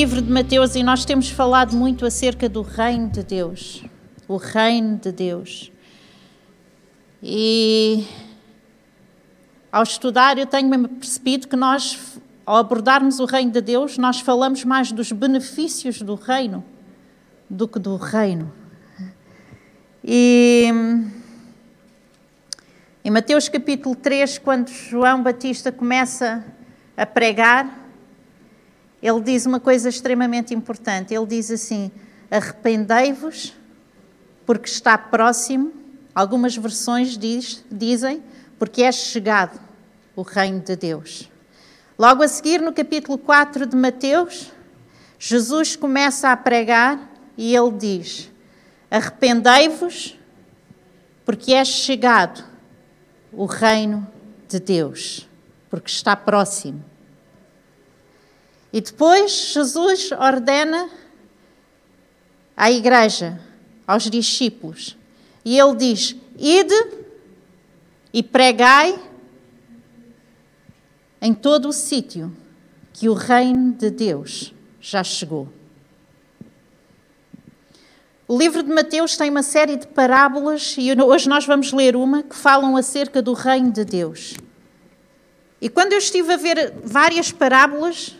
livro de Mateus e nós temos falado muito acerca do reino de Deus. O reino de Deus. E ao estudar, eu tenho percebido que nós, ao abordarmos o reino de Deus, nós falamos mais dos benefícios do reino do que do reino. E em Mateus capítulo 3, quando João Batista começa a pregar, ele diz uma coisa extremamente importante. Ele diz assim: Arrependei-vos, porque está próximo. Algumas versões diz, dizem, porque é chegado o reino de Deus. Logo a seguir, no capítulo 4 de Mateus, Jesus começa a pregar e ele diz: Arrependei-vos, porque é chegado o reino de Deus, porque está próximo. E depois Jesus ordena à igreja, aos discípulos, e ele diz: Ide e pregai em todo o sítio que o reino de Deus já chegou. O livro de Mateus tem uma série de parábolas e hoje nós vamos ler uma que falam acerca do reino de Deus. E quando eu estive a ver várias parábolas,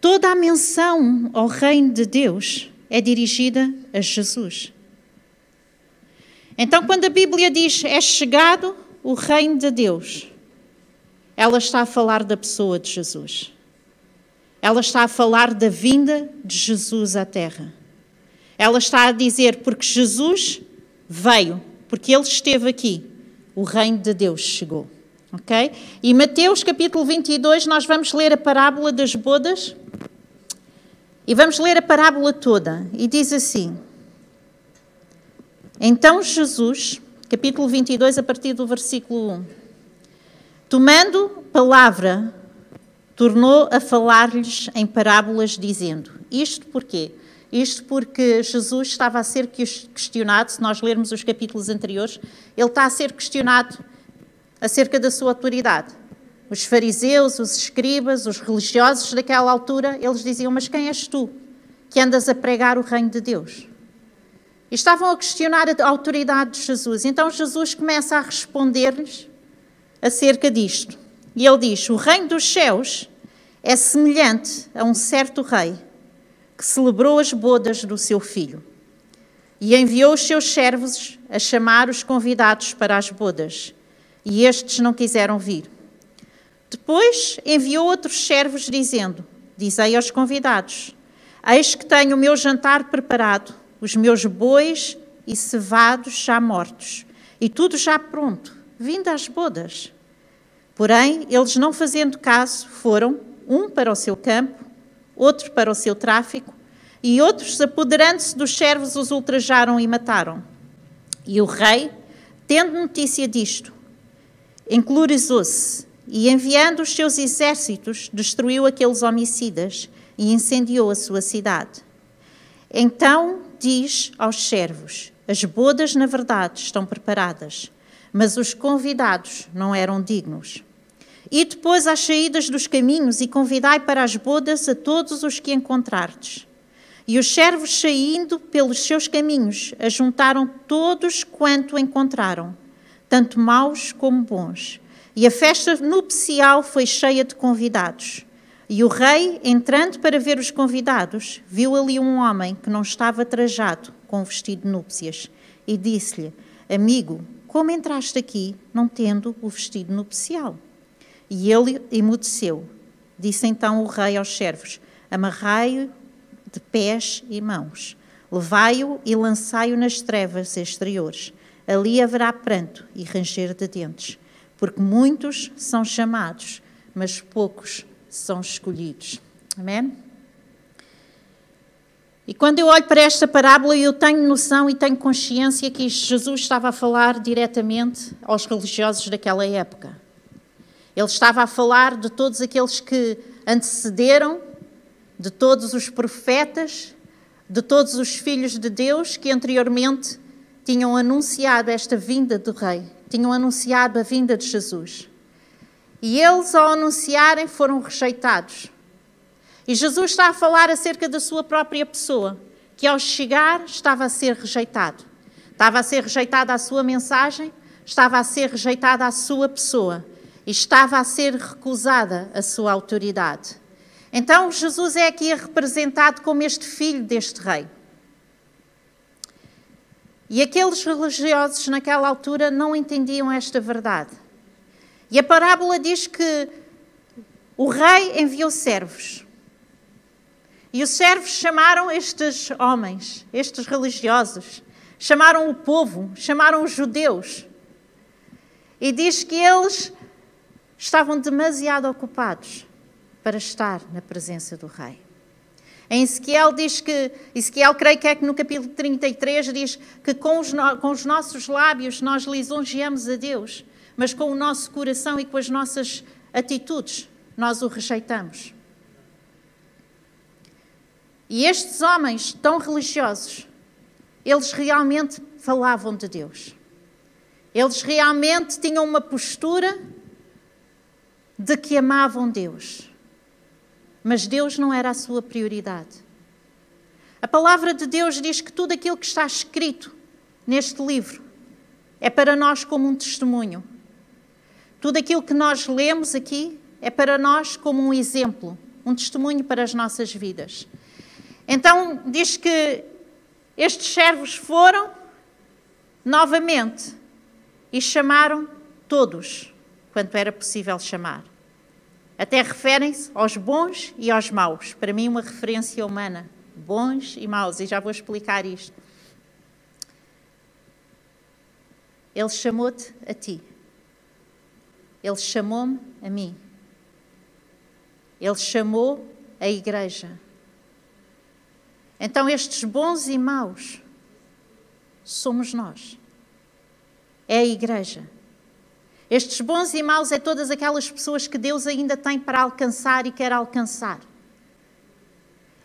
Toda a menção ao reino de Deus é dirigida a Jesus. Então, quando a Bíblia diz é chegado o reino de Deus, ela está a falar da pessoa de Jesus. Ela está a falar da vinda de Jesus à Terra. Ela está a dizer, porque Jesus veio, porque ele esteve aqui, o reino de Deus chegou. Ok? E Mateus capítulo 22, nós vamos ler a parábola das bodas e vamos ler a parábola toda. E diz assim: Então Jesus, capítulo 22, a partir do versículo 1, tomando palavra, tornou a falar-lhes em parábolas, dizendo: Isto porquê? Isto porque Jesus estava a ser questionado, se nós lermos os capítulos anteriores, ele está a ser questionado acerca da sua autoridade. Os fariseus, os escribas, os religiosos daquela altura, eles diziam: Mas quem és tu que andas a pregar o reino de Deus? E estavam a questionar a autoridade de Jesus. Então Jesus começa a responder-lhes acerca disto. E ele diz: O reino dos céus é semelhante a um certo rei que celebrou as bodas do seu filho e enviou os seus servos a chamar os convidados para as bodas. E estes não quiseram vir. Depois enviou outros servos, dizendo: Dizei aos convidados: Eis que tenho o meu jantar preparado, os meus bois e cevados já mortos, e tudo já pronto, vindo às bodas. Porém, eles não fazendo caso, foram, um para o seu campo, outro para o seu tráfico, e outros, apoderando-se dos servos, os ultrajaram e mataram. E o rei, tendo notícia disto, enclorizou-se e, enviando os seus exércitos, destruiu aqueles homicidas e incendiou a sua cidade. Então diz aos servos: As bodas, na verdade, estão preparadas, mas os convidados não eram dignos. E depois às saídas dos caminhos e convidai para as bodas a todos os que encontrardes. E os servos, saindo pelos seus caminhos, ajuntaram todos quanto encontraram, tanto maus como bons e a festa nupcial foi cheia de convidados. E o rei, entrando para ver os convidados, viu ali um homem que não estava trajado com o vestido de núpcias e disse-lhe: Amigo, como entraste aqui não tendo o vestido nupcial? E ele emudeceu. Disse então o rei aos servos: Amarrai-o de pés e mãos, levai-o e lançai-o nas trevas exteriores. Ali haverá pranto e ranger de dentes porque muitos são chamados, mas poucos são escolhidos. Amém? E quando eu olho para esta parábola, eu tenho noção e tenho consciência que Jesus estava a falar diretamente aos religiosos daquela época. Ele estava a falar de todos aqueles que antecederam, de todos os profetas, de todos os filhos de Deus que anteriormente tinham anunciado esta vinda do Rei tinham anunciado a vinda de Jesus. E eles, ao anunciarem, foram rejeitados. E Jesus está a falar acerca da sua própria pessoa, que ao chegar estava a ser rejeitado. Estava a ser rejeitada a sua mensagem, estava a ser rejeitada a sua pessoa e estava a ser recusada a sua autoridade. Então Jesus é aqui representado como este filho deste rei. E aqueles religiosos naquela altura não entendiam esta verdade. E a parábola diz que o rei enviou servos. E os servos chamaram estes homens, estes religiosos, chamaram o povo, chamaram os judeus. E diz que eles estavam demasiado ocupados para estar na presença do rei. Em Ezequiel diz que, Ezequiel creio que é que no capítulo 33 diz que com os, no, com os nossos lábios nós lisonjeamos a Deus, mas com o nosso coração e com as nossas atitudes nós o rejeitamos. E estes homens tão religiosos, eles realmente falavam de Deus. Eles realmente tinham uma postura de que amavam Deus. Mas Deus não era a sua prioridade. A palavra de Deus diz que tudo aquilo que está escrito neste livro é para nós como um testemunho. Tudo aquilo que nós lemos aqui é para nós como um exemplo, um testemunho para as nossas vidas. Então, diz que estes servos foram novamente e chamaram todos, quanto era possível chamar. Até referem-se aos bons e aos maus. Para mim, uma referência humana. Bons e maus. E já vou explicar isto. Ele chamou-te a ti. Ele chamou-me a mim. Ele chamou a igreja. Então, estes bons e maus somos nós. É a igreja. Estes bons e maus é todas aquelas pessoas que Deus ainda tem para alcançar e quer alcançar.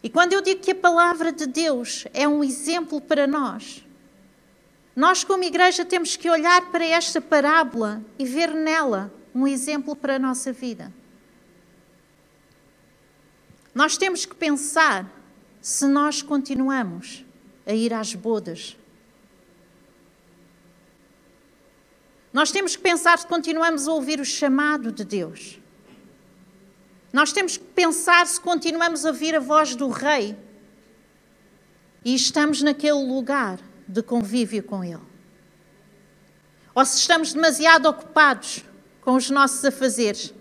E quando eu digo que a palavra de Deus é um exemplo para nós, nós, como igreja, temos que olhar para esta parábola e ver nela um exemplo para a nossa vida. Nós temos que pensar se nós continuamos a ir às bodas Nós temos que pensar se continuamos a ouvir o chamado de Deus. Nós temos que pensar se continuamos a ouvir a voz do Rei e estamos naquele lugar de convívio com Ele. Ou se estamos demasiado ocupados com os nossos afazeres,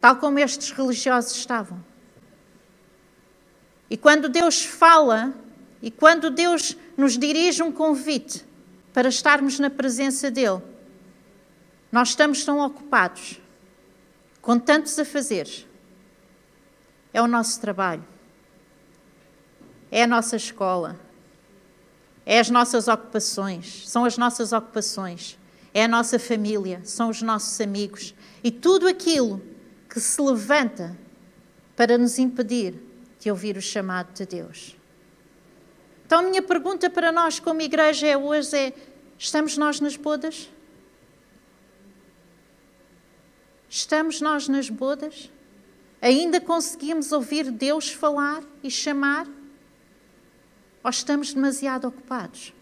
tal como estes religiosos estavam. E quando Deus fala e quando Deus nos dirige um convite para estarmos na presença dEle, nós estamos tão ocupados, com tantos a fazer. É o nosso trabalho, é a nossa escola, é as nossas ocupações, são as nossas ocupações, é a nossa família, são os nossos amigos e tudo aquilo que se levanta para nos impedir de ouvir o chamado de Deus. Então, minha pergunta para nós, como igreja, é hoje: é, estamos nós nas bodas? Estamos nós nas bodas? Ainda conseguimos ouvir Deus falar e chamar? Ou estamos demasiado ocupados?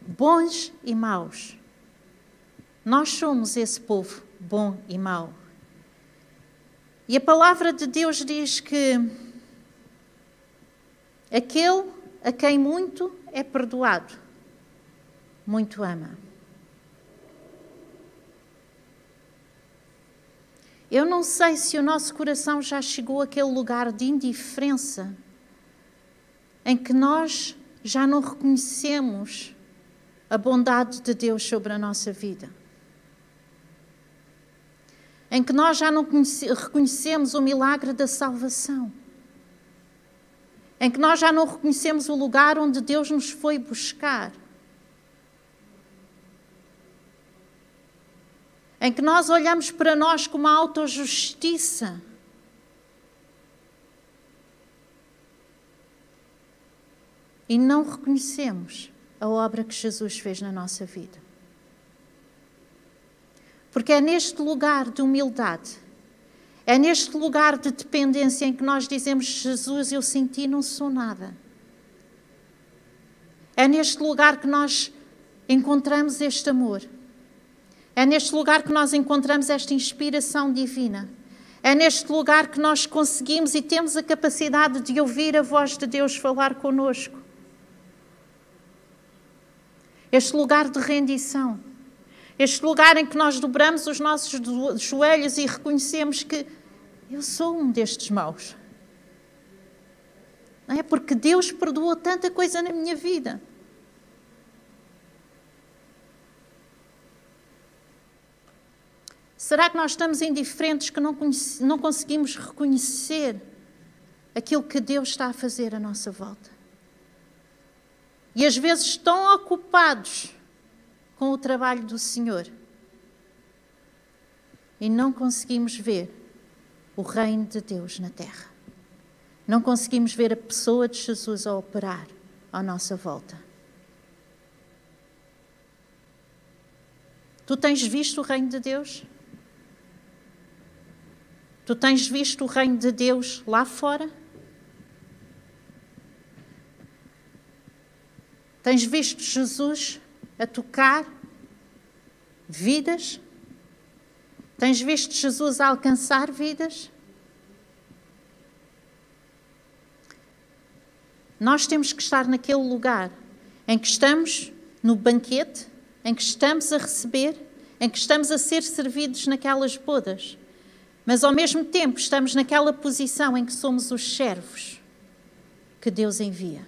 Bons e maus. Nós somos esse povo bom e mau. E a palavra de Deus diz que aquele a quem muito é perdoado, muito ama. Eu não sei se o nosso coração já chegou àquele lugar de indiferença em que nós já não reconhecemos a bondade de Deus sobre a nossa vida. Em que nós já não reconhecemos o milagre da salvação. Em que nós já não reconhecemos o lugar onde Deus nos foi buscar. Em que nós olhamos para nós com uma autojustiça. E não reconhecemos a obra que Jesus fez na nossa vida. Porque é neste lugar de humildade, É neste lugar de dependência em que nós dizemos: Jesus, eu sem ti não sou nada. É neste lugar que nós encontramos este amor. É neste lugar que nós encontramos esta inspiração divina. É neste lugar que nós conseguimos e temos a capacidade de ouvir a voz de Deus falar conosco. Este lugar de rendição. Este lugar em que nós dobramos os nossos joelhos e reconhecemos que eu sou um destes maus. Não é porque Deus perdoou tanta coisa na minha vida. Será que nós estamos indiferentes que não, não conseguimos reconhecer aquilo que Deus está a fazer à nossa volta? E às vezes tão ocupados com o trabalho do Senhor e não conseguimos ver o reino de Deus na terra. Não conseguimos ver a pessoa de Jesus a operar à nossa volta. Tu tens visto o reino de Deus? Tu tens visto o reino de Deus lá fora? Tens visto Jesus a tocar vidas? Tens visto Jesus a alcançar vidas? Nós temos que estar naquele lugar em que estamos no banquete, em que estamos a receber, em que estamos a ser servidos naquelas bodas. Mas ao mesmo tempo estamos naquela posição em que somos os servos que Deus envia.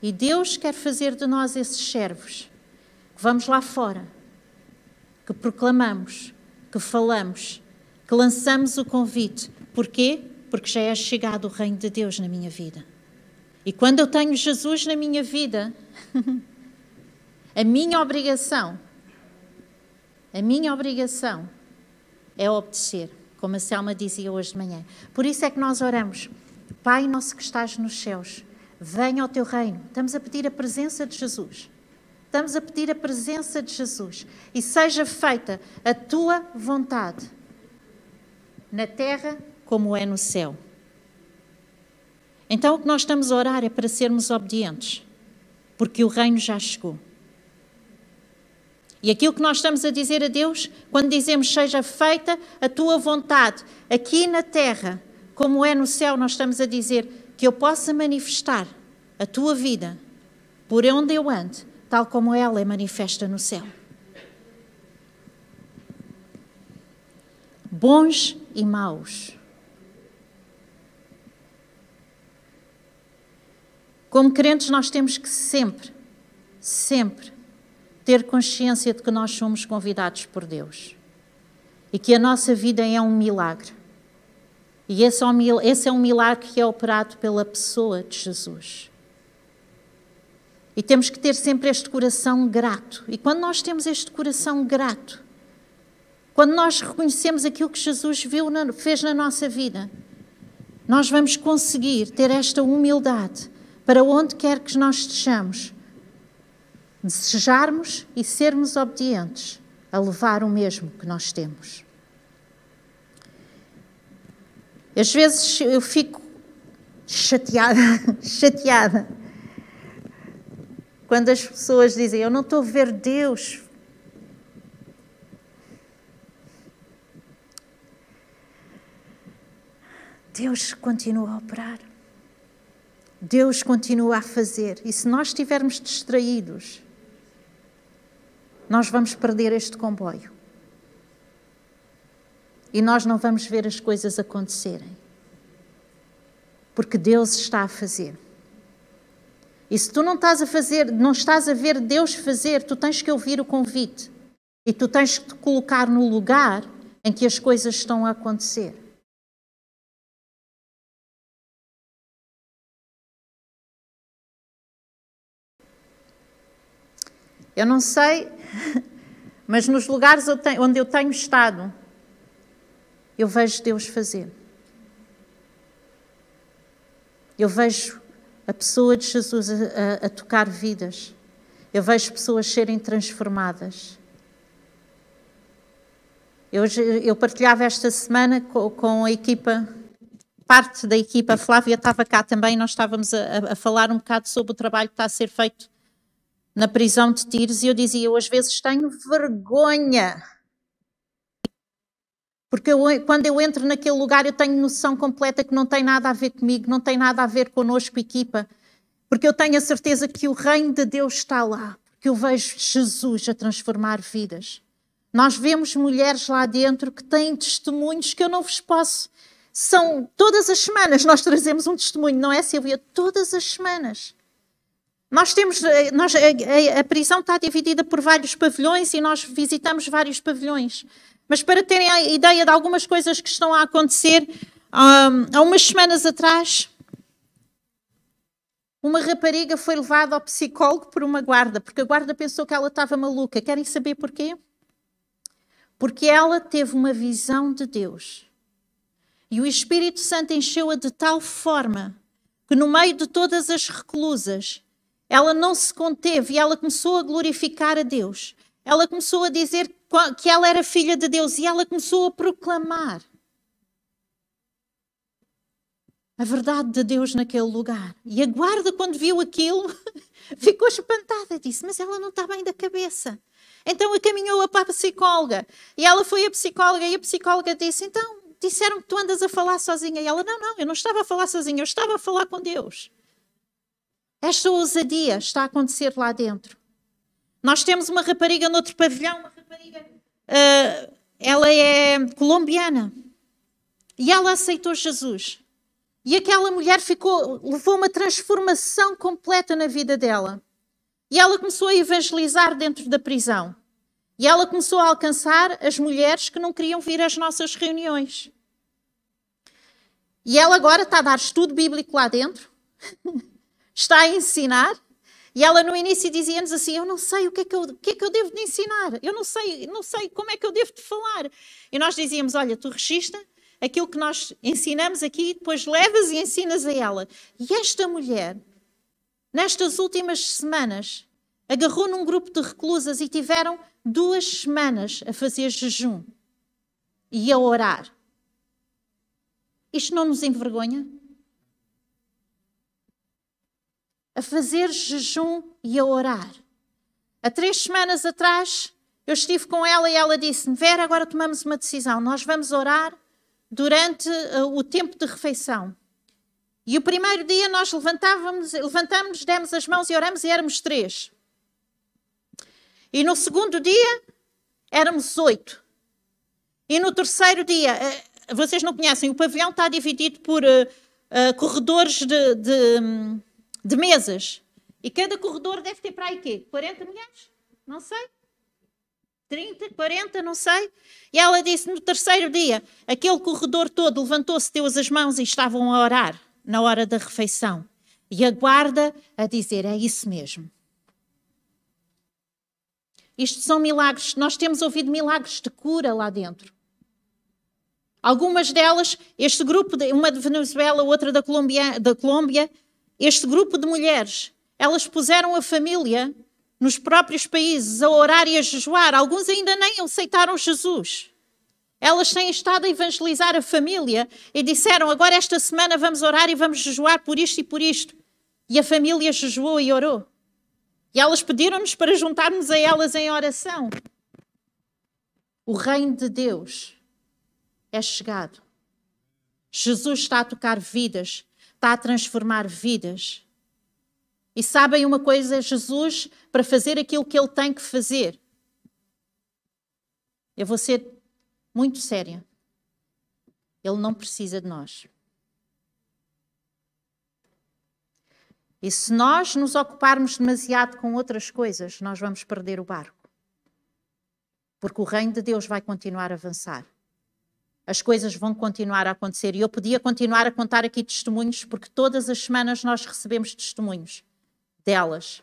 E Deus quer fazer de nós esses servos, que vamos lá fora, que proclamamos, que falamos, que lançamos o convite. Porquê? Porque já é chegado o reino de Deus na minha vida. E quando eu tenho Jesus na minha vida, a minha obrigação a minha obrigação é obedecer, como a Selma dizia hoje de manhã. Por isso é que nós oramos. Pai nosso que estás nos céus, venha ao teu reino. Estamos a pedir a presença de Jesus. Estamos a pedir a presença de Jesus. E seja feita a tua vontade, na terra como é no céu. Então o que nós estamos a orar é para sermos obedientes, porque o reino já chegou. E aquilo que nós estamos a dizer a Deus, quando dizemos seja feita a tua vontade, aqui na terra, como é no céu, nós estamos a dizer que eu possa manifestar a tua vida por onde eu ando, tal como ela é manifesta no céu. Bons e maus. Como crentes, nós temos que sempre, sempre ter consciência de que nós somos convidados por Deus e que a nossa vida é um milagre. E esse é um, esse é um milagre que é operado pela pessoa de Jesus. E temos que ter sempre este coração grato. E quando nós temos este coração grato, quando nós reconhecemos aquilo que Jesus viu, fez na nossa vida, nós vamos conseguir ter esta humildade para onde quer que nós estejamos desejarmos e sermos obedientes a levar o mesmo que nós temos. Às vezes eu fico chateada, chateada, quando as pessoas dizem: Eu não estou a ver Deus. Deus continua a operar. Deus continua a fazer. E se nós estivermos distraídos, nós vamos perder este comboio. E nós não vamos ver as coisas acontecerem. Porque Deus está a fazer. E se tu não estás a fazer, não estás a ver Deus fazer, tu tens que ouvir o convite. E tu tens que te colocar no lugar em que as coisas estão a acontecer. Eu não sei Mas nos lugares onde eu tenho estado, eu vejo Deus fazer. Eu vejo a pessoa de Jesus a, a, tocar vidas. Eu vejo pessoas serem transformadas. Eu, eu partilhava esta semana com, com, a equipa, parte da equipa, a Flávia estava cá também, nós estávamos a, a, falar um bocado sobre o trabalho que está a ser feito na prisão de tiros e eu dizia, eu às vezes tenho vergonha. Porque eu, quando eu entro naquele lugar eu tenho noção completa que não tem nada a ver comigo, não tem nada a ver connosco, equipa. Porque eu tenho a certeza que o reino de Deus está lá. Porque eu vejo Jesus a transformar vidas. Nós vemos mulheres lá dentro que têm testemunhos que eu não vos posso. São todas as semanas nós trazemos um testemunho, não é, Silvia? Todas as semanas. Nós temos, eh, nós, a, a, a prisão está dividida por vários pavilhões e nós visitamos vários pavilhões. Mas para terem a ideia de algumas coisas que estão a acontecer, há umas semanas atrás, uma rapariga foi levada ao psicólogo por uma guarda, porque a guarda pensou que ela estava maluca. Querem saber porquê? porque ela teve uma visão de Deus. E o Espírito Santo encheu-a de tal forma que, no meio de todas as reclusas, ela não se conteve e ela começou a glorificar a Deus. Ela começou a dizer que ela era filha de Deus e ela começou a proclamar a verdade de Deus naquele lugar. E a guarda, quando viu aquilo, ficou espantada. Disse: Mas ela não está bem da cabeça. Então encaminhou-a para a psicóloga. E ela foi a psicóloga e a psicóloga disse: Então, disseram que tu andas a falar sozinha. E ela: Não, não, eu não estava a falar sozinha, eu estava a falar com Deus. Esta ousadia está a acontecer lá dentro. Nós temos uma rapariga no outro pavilhão, uma rapariga. Uh, ela é colombiana. E ela aceitou Jesus. E aquela mulher ficou, levou uma transformação completa na vida dela. E ela começou a evangelizar dentro da prisão. E ela começou a alcançar as mulheres que não queriam vir às nossas reuniões. E ela agora está a dar estudo bíblico lá dentro, está a ensinar. E ela no início dizia-nos assim: Eu não sei o que, é que, eu, o que é que eu devo de ensinar, eu não sei, não sei como é que eu devo de falar. E nós dizíamos: Olha, tu registra aquilo que nós ensinamos aqui, depois levas e ensinas a ela. E esta mulher nestas últimas semanas, agarrou num grupo de reclusas e tiveram duas semanas a fazer jejum e a orar. Isto não nos envergonha? A fazer jejum e a orar. Há três semanas atrás, eu estive com ela e ela disse-me: Vera, agora tomamos uma decisão. Nós vamos orar durante uh, o tempo de refeição. E o primeiro dia nós levantávamos, levantamos, demos as mãos e oramos e éramos três. E no segundo dia éramos oito. E no terceiro dia, eh, vocês não conhecem, o pavilhão está dividido por uh, corredores de, de, de, mesas. E cada corredor deve ter para aí quê? 40 mulheres? Não sei. 30, 40, não sei. E ela disse no terceiro dia, aquele corredor todo levantou-se, deu as mãos e estavam a orar na hora da refeição. E aguarda a dizer: é isso mesmo. Isto são milagres. Nós temos ouvido milagres de cura lá dentro. Algumas delas, este grupo, uma de Venezuela, outra da Colômbia, da Colômbia, este grupo de mulheres, elas puseram a família nos próprios países a orar e a jejuar. Alguns ainda nem aceitaram Jesus. Elas têm estado a evangelizar a família e disseram: agora esta semana vamos orar e vamos jejuar por isto e por isto. E a família jejuou e orou. E elas pediram-nos para juntarmos a elas em oração. O reino de Deus é chegado. Jesus está a tocar vidas, está a transformar vidas. E sabem uma coisa? Jesus, para fazer aquilo que ele tem que fazer, eu vou ser muito séria. Ele não precisa de nós. E se nós nos ocuparmos demasiado com outras coisas, nós vamos perder o barco. Porque o reino de Deus vai continuar a avançar. As coisas vão continuar a acontecer. E eu podia continuar a contar aqui testemunhos, porque todas as semanas nós recebemos testemunhos delas.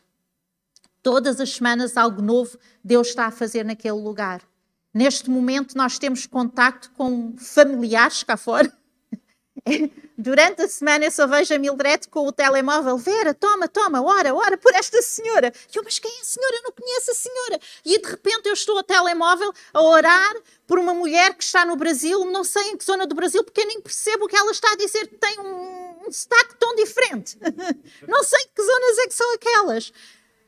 Todas as semanas algo novo Deus está a fazer naquele lugar. Neste momento, nós temos contacto com familiares cá fora. durante a semana eu só vejo a Mildred com o telemóvel. Vera, toma, toma, ora, ora por esta senhora. E eu, mas quem é a senhora? Eu não conheço a senhora. E de repente eu estou ao telemóvel a orar por uma mulher que está no Brasil, não sei em que zona do Brasil, porque eu nem percebo o que ela está a dizer, que tem um, um sotaque tão diferente. não sei que zonas é que são aquelas.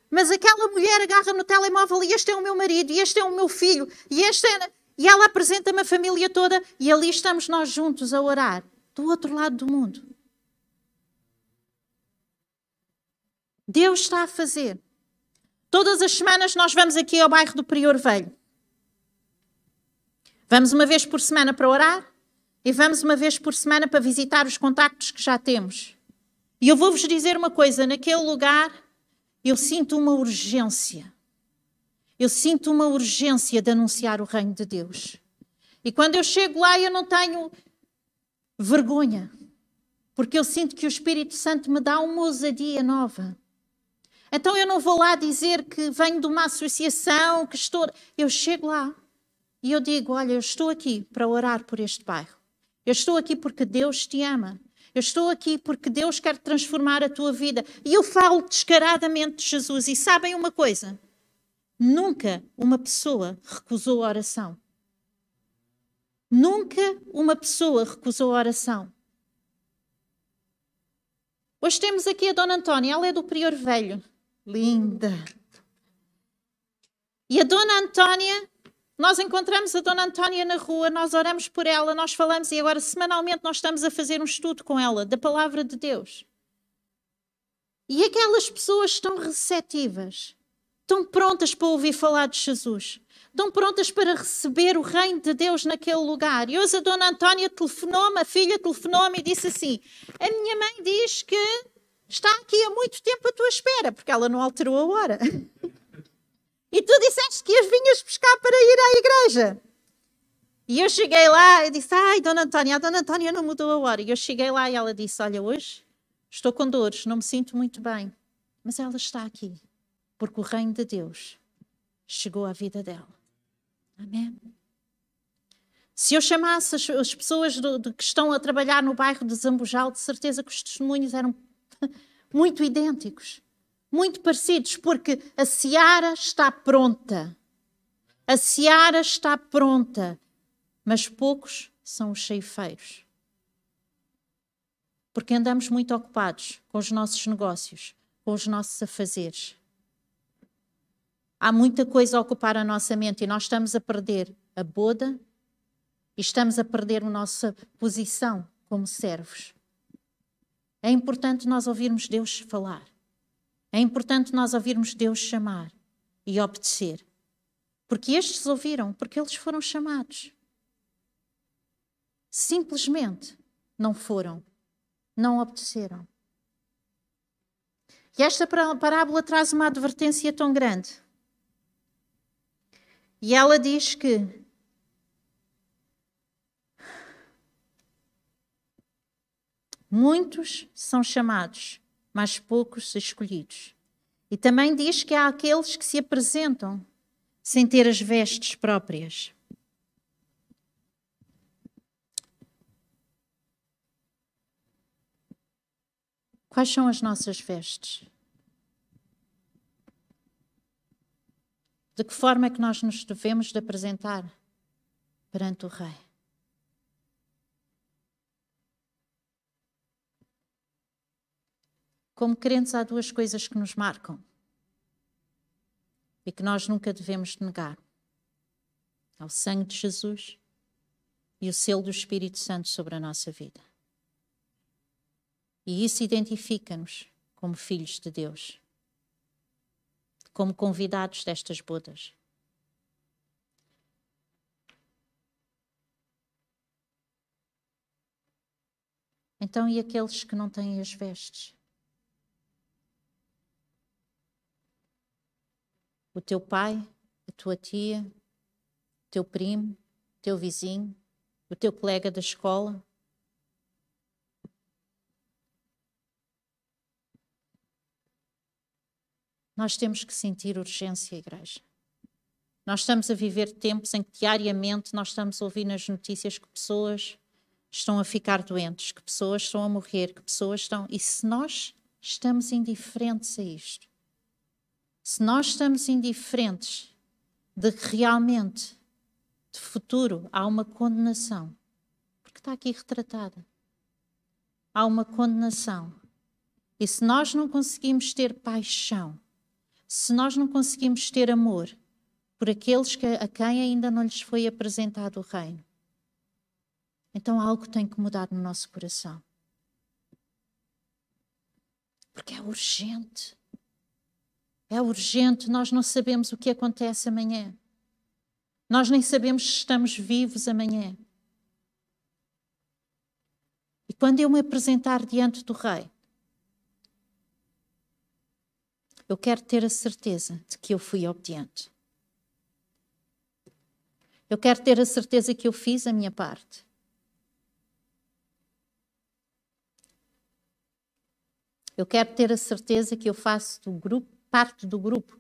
Mas aquela mulher agarra no telemóvel e este é o meu marido, e este é o meu filho, e este é. E ela apresenta-me a família toda, e ali estamos nós juntos a orar, do outro lado do mundo. Deus está a fazer. Todas as semanas nós vamos aqui ao bairro do Prior Velho. Vamos uma vez por semana para orar e vamos uma vez por semana para visitar os contactos que já temos. E eu vou-vos dizer uma coisa: naquele lugar eu sinto uma urgência. Eu sinto uma urgência de anunciar o reino de Deus. E quando eu chego lá, eu não tenho vergonha, porque eu sinto que o Espírito Santo me dá uma ousadia nova. Então eu não vou lá dizer que venho de uma associação, que estou. Eu chego lá e eu digo: Olha, eu estou aqui para orar por este bairro. Eu estou aqui porque Deus te ama. Eu estou aqui porque Deus quer transformar a tua vida. E eu falo descaradamente de Jesus. E sabem uma coisa? Nunca uma pessoa recusou a oração. Nunca uma pessoa recusou a oração. Hoje temos aqui a Dona Antónia, ela é do Prior Velho. Linda. E a Dona Antónia nós encontramos a Dona Antónia na rua, nós oramos por ela, nós falamos e agora semanalmente nós estamos a fazer um estudo com ela da palavra de Deus. E aquelas pessoas estão receptivas, estão prontas para ouvir falar de Jesus, estão prontas para receber o reino de Deus naquele lugar. E hoje a Dona Antónia telefonou-me, a filha telefonou-me e disse assim: A minha mãe diz que está aqui há muito tempo à tua espera, porque ela não alterou a hora. E tu disseste que as vinhas pescar para ir à igreja. E eu cheguei lá e disse: Ai, Dona Antónia, a Dona Antónia não mudou a hora. E eu cheguei lá e ela disse: Olha, hoje estou com dores, não me sinto muito bem. Mas ela está aqui, porque o reino de Deus chegou à vida dela. Amém? Se eu chamasse as, as pessoas do, do, que estão a trabalhar no bairro de Zambujal, de certeza que os testemunhos eram muito idênticos muito parecidos, porque a seara está pronta. A seara está pronta, mas poucos são os ceifeiros. Porque andamos muito ocupados com os nossos negócios, com os nossos afazeres. Há muita coisa a ocupar a nossa mente e nós estamos a perder a boda e estamos a perder a nossa posição como servos. É importante nós ouvirmos Deus falar. É importante nós ouvirmos Deus chamar e obedecer. Porque estes ouviram, porque eles foram chamados. Simplesmente não foram, não obedeceram. E esta parábola traz uma advertência tão grande. E ela diz que muitos são chamados, mas poucos escolhidos. E também diz que há aqueles que se apresentam sem ter as vestes próprias. Quais são as nossas vestes? De que forma é que nós nos devemos de apresentar perante o Rei? Como crentes, há duas coisas que nos marcam e que nós nunca devemos negar: é o sangue de Jesus e o selo do Espírito Santo sobre a nossa vida. E isso identifica-nos como filhos de Deus, como convidados destas bodas. Então, e aqueles que não têm as vestes? o teu pai, a tua tia, o teu primo, o teu vizinho, o teu colega da escola. Nós temos que sentir urgência, igreja. Nós estamos a viver tempos em que diariamente nós estamos a ouvir nas notícias que pessoas estão a ficar doentes, que pessoas estão a morrer, que pessoas estão. E se nós estamos indiferentes a isto, se nós estamos indiferentes de que realmente, de futuro, há uma condenação, porque está aqui retratada, há uma condenação. E se nós não conseguimos ter paixão, se nós não conseguimos ter amor por aqueles que, a quem ainda não lhes foi apresentado o reino, então algo tem que mudar no nosso coração. Porque é urgente. É urgente, nós não sabemos o que acontece amanhã. Nós nem sabemos se estamos vivos amanhã. E quando eu me apresentar diante do Rei, eu quero ter a certeza de que eu fui obediente. Eu quero ter a certeza que eu fiz a minha parte. Eu quero ter a certeza que eu faço do grupo, parte do grupo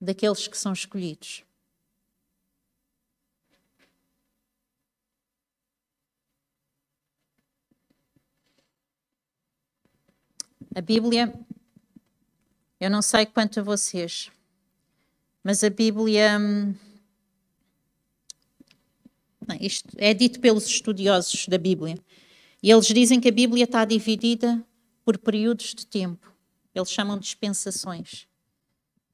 daqueles que são escolhidos. A Bíblia, eu não sei quanto a vocês, mas a Bíblia. Hum, isto é dito pelos estudiosos da Bíblia e eles dizem que a Bíblia está dividida por períodos de tempo. Eles chamam de dispensações.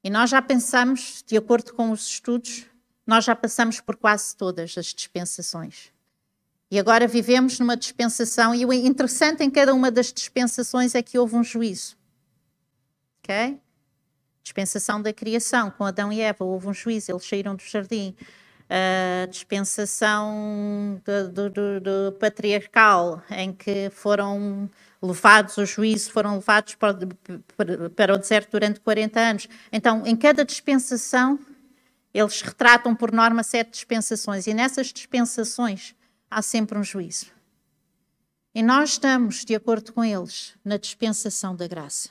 E nós já pensamos, de acordo com os estudos, nós já passamos por quase todas as dispensações. E agora vivemos numa dispensação, e o interessante em cada uma das dispensações é que houve um juízo. Ok? Dispensação da criação, com Adão e Eva, houve um juízo, eles saíram do jardim a dispensação do, do, do, patriarcal, em que foram levados ao juízo, foram levados para, para o deserto durante 40 anos. Então, em cada dispensação, eles retratam por norma sete dispensações, e nessas dispensações há sempre um juízo. E nós estamos, de acordo com eles, na dispensação da graça.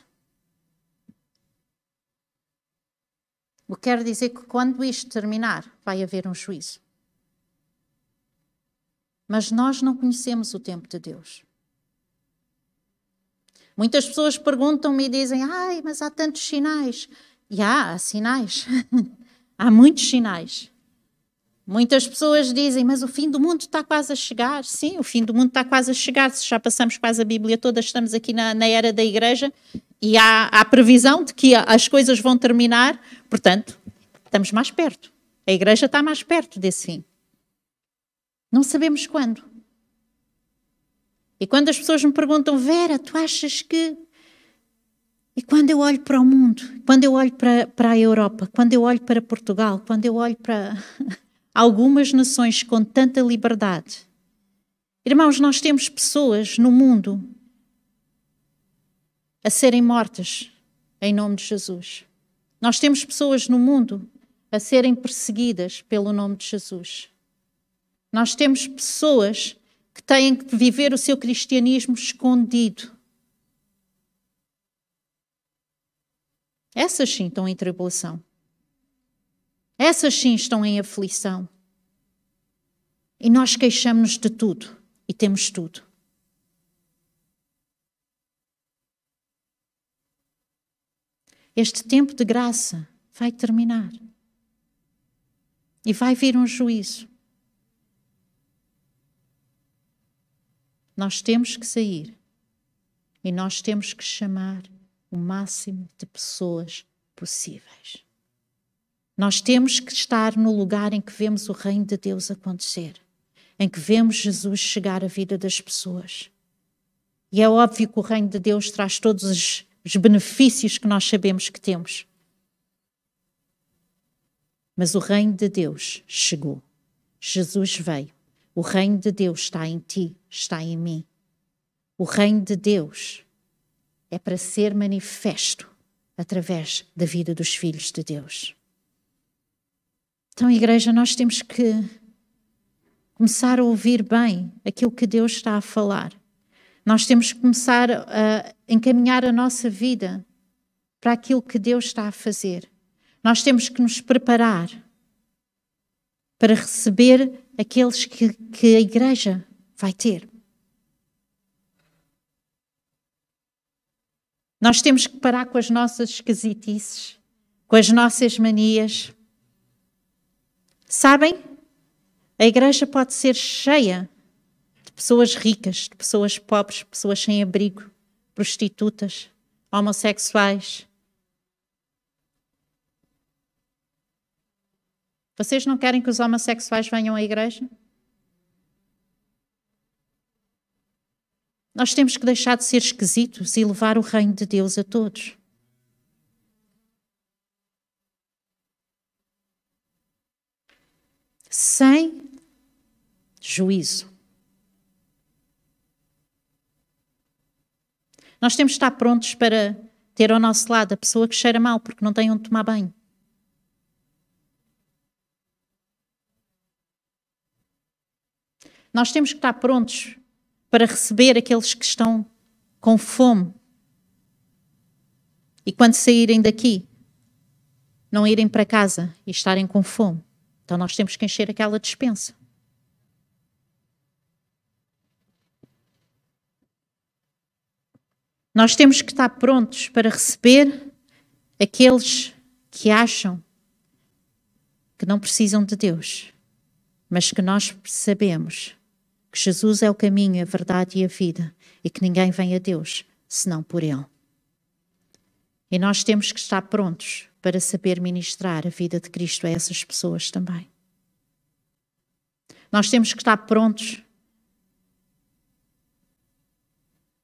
O que quer dizer que quando isto terminar, vai haver um juízo. Mas nós não conhecemos o tempo de Deus. Muitas pessoas perguntam-me e dizem: Ai, mas há tantos sinais. E há, há sinais. há muitos sinais. Muitas pessoas dizem, mas o fim do mundo está quase a chegar. Sim, o fim do mundo está quase a chegar. Se já passamos quase a Bíblia toda, estamos aqui na, na era da igreja e há, há previsão de que as coisas vão terminar, portanto, estamos mais perto. A igreja está mais perto desse fim. Não sabemos quando. E quando as pessoas me perguntam, Vera, tu achas que. E quando eu olho para o mundo, quando eu olho para, para a Europa, quando eu olho para Portugal, quando eu olho para algumas nações com tanta liberdade, irmãos, nós temos pessoas no mundo a serem mortas em nome de Jesus. Nós temos pessoas no mundo a serem perseguidas pelo nome de Jesus. Nós temos pessoas que têm que viver o seu cristianismo escondido. Essas sim estão em tribulação. Essas sim estão em aflição. E nós queixamos-nos de tudo e temos tudo. Este tempo de graça vai terminar. E vai vir um juízo. Nós temos que sair e nós temos que chamar o máximo de pessoas possíveis. Nós temos que estar no lugar em que vemos o reino de Deus acontecer, em que vemos Jesus chegar à vida das pessoas. E é óbvio que o reino de Deus traz todos os os benefícios que nós sabemos que temos. Mas o reino de Deus chegou. Jesus veio. O reino de Deus está em ti, está em mim. O reino de Deus é para ser manifesto através da vida dos filhos de Deus. Então, igreja, nós temos que começar a ouvir bem aquilo que Deus está a falar. Nós temos que começar a encaminhar a nossa vida para aquilo que Deus está a fazer. Nós temos que nos preparar para receber aqueles que, que a igreja vai ter. Nós temos que parar com as nossas esquisitices, com as nossas manias. Sabem? A igreja pode ser cheia de pessoas ricas, de pessoas pobres, pessoas sem abrigo, prostitutas, homossexuais. Vocês não querem que os homossexuais venham à igreja? Nós temos que deixar de ser esquisitos e levar o reino de Deus a todos. Sem juízo. Nós temos que estar prontos para ter ao nosso lado a pessoa que cheira mal porque não tem onde tomar banho. Nós temos que estar prontos para receber aqueles que estão com fome. E quando saírem daqui, não irem para casa e estarem com fome. Então nós temos que encher aquela dispensa. Nós temos que estar prontos para receber aqueles que acham que não precisam de Deus, mas que nós sabemos que Jesus é o caminho, a verdade e a vida e que ninguém vem a Deus senão por Ele. E nós temos que estar prontos para saber ministrar a vida de Cristo a essas pessoas também. Nós temos que estar prontos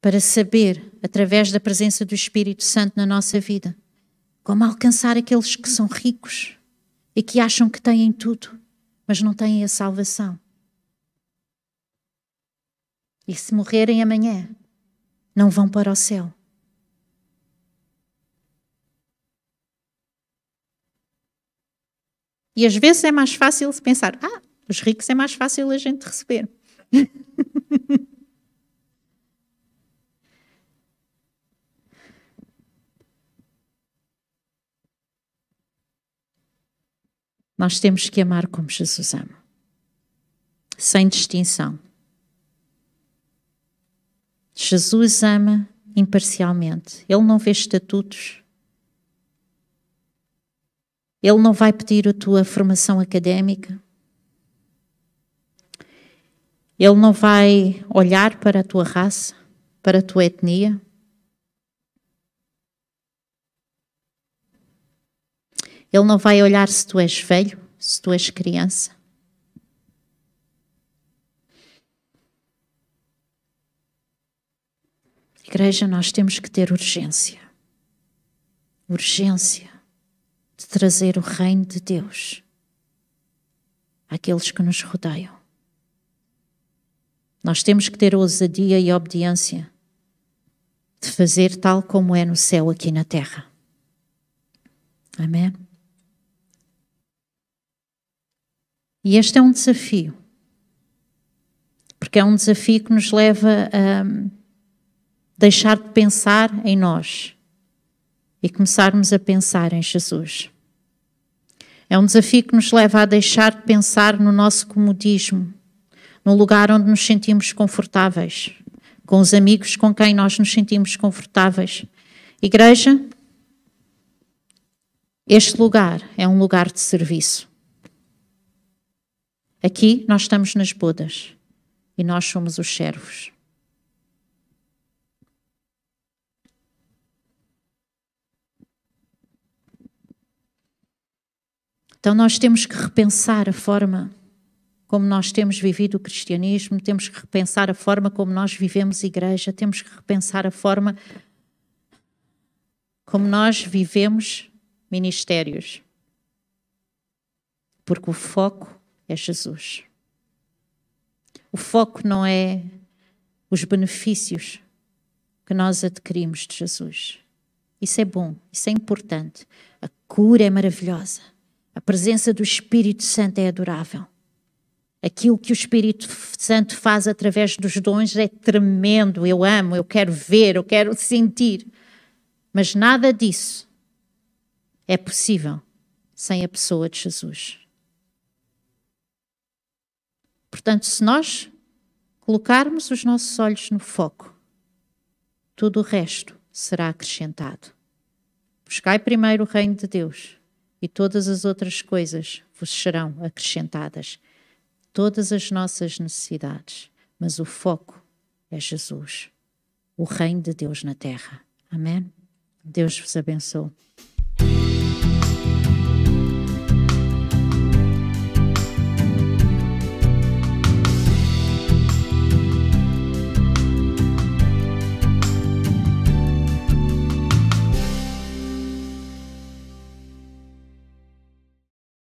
para saber, através da presença do Espírito Santo na nossa vida, como alcançar aqueles que são ricos e que acham que têm tudo, mas não têm a salvação. E se morrerem amanhã, não vão para o céu. E às vezes é mais fácil pensar: ah, os ricos é mais fácil a gente receber. Nós temos que amar como Jesus ama, sem distinção. Jesus ama imparcialmente. Ele não vê estatutos. Ele não vai pedir a tua formação académica. Ele não vai olhar para a tua raça, para a tua etnia. Ele não vai olhar se tu és velho, se tu és criança. Igreja, nós temos que ter urgência. Urgência de trazer o reino de Deus àqueles que nos rodeiam. Nós temos que ter ousadia e obediência de fazer tal como é no céu aqui na terra. Amém? E este é um desafio, porque é um desafio que nos leva a deixar de pensar em nós e começarmos a pensar em Jesus. É um desafio que nos leva a deixar de pensar no nosso comodismo, no lugar onde nos sentimos confortáveis, com os amigos com quem nós nos sentimos confortáveis. Igreja, este lugar é um lugar de serviço. Aqui nós estamos nas bodas e nós somos os servos. Então nós temos que repensar a forma como nós temos vivido o cristianismo, temos que repensar a forma como nós vivemos igreja, temos que repensar a forma como nós vivemos ministérios. Porque o foco é Jesus. O foco não é os benefícios que nós adquirimos de Jesus. Isso é bom, isso é importante. A cura é maravilhosa. A presença do Espírito Santo é adorável. Aquilo que o Espírito Santo faz através dos dons é tremendo. Eu amo, eu quero ver, eu quero sentir. Mas nada disso é possível sem a pessoa de Jesus. Portanto, se nós colocarmos os nossos olhos no foco, tudo o resto será acrescentado. Buscai primeiro o reino de Deus e todas as outras coisas vos serão acrescentadas. Todas as nossas necessidades, mas o foco é Jesus, o reino de Deus na terra. Amém? Deus vos abençoe.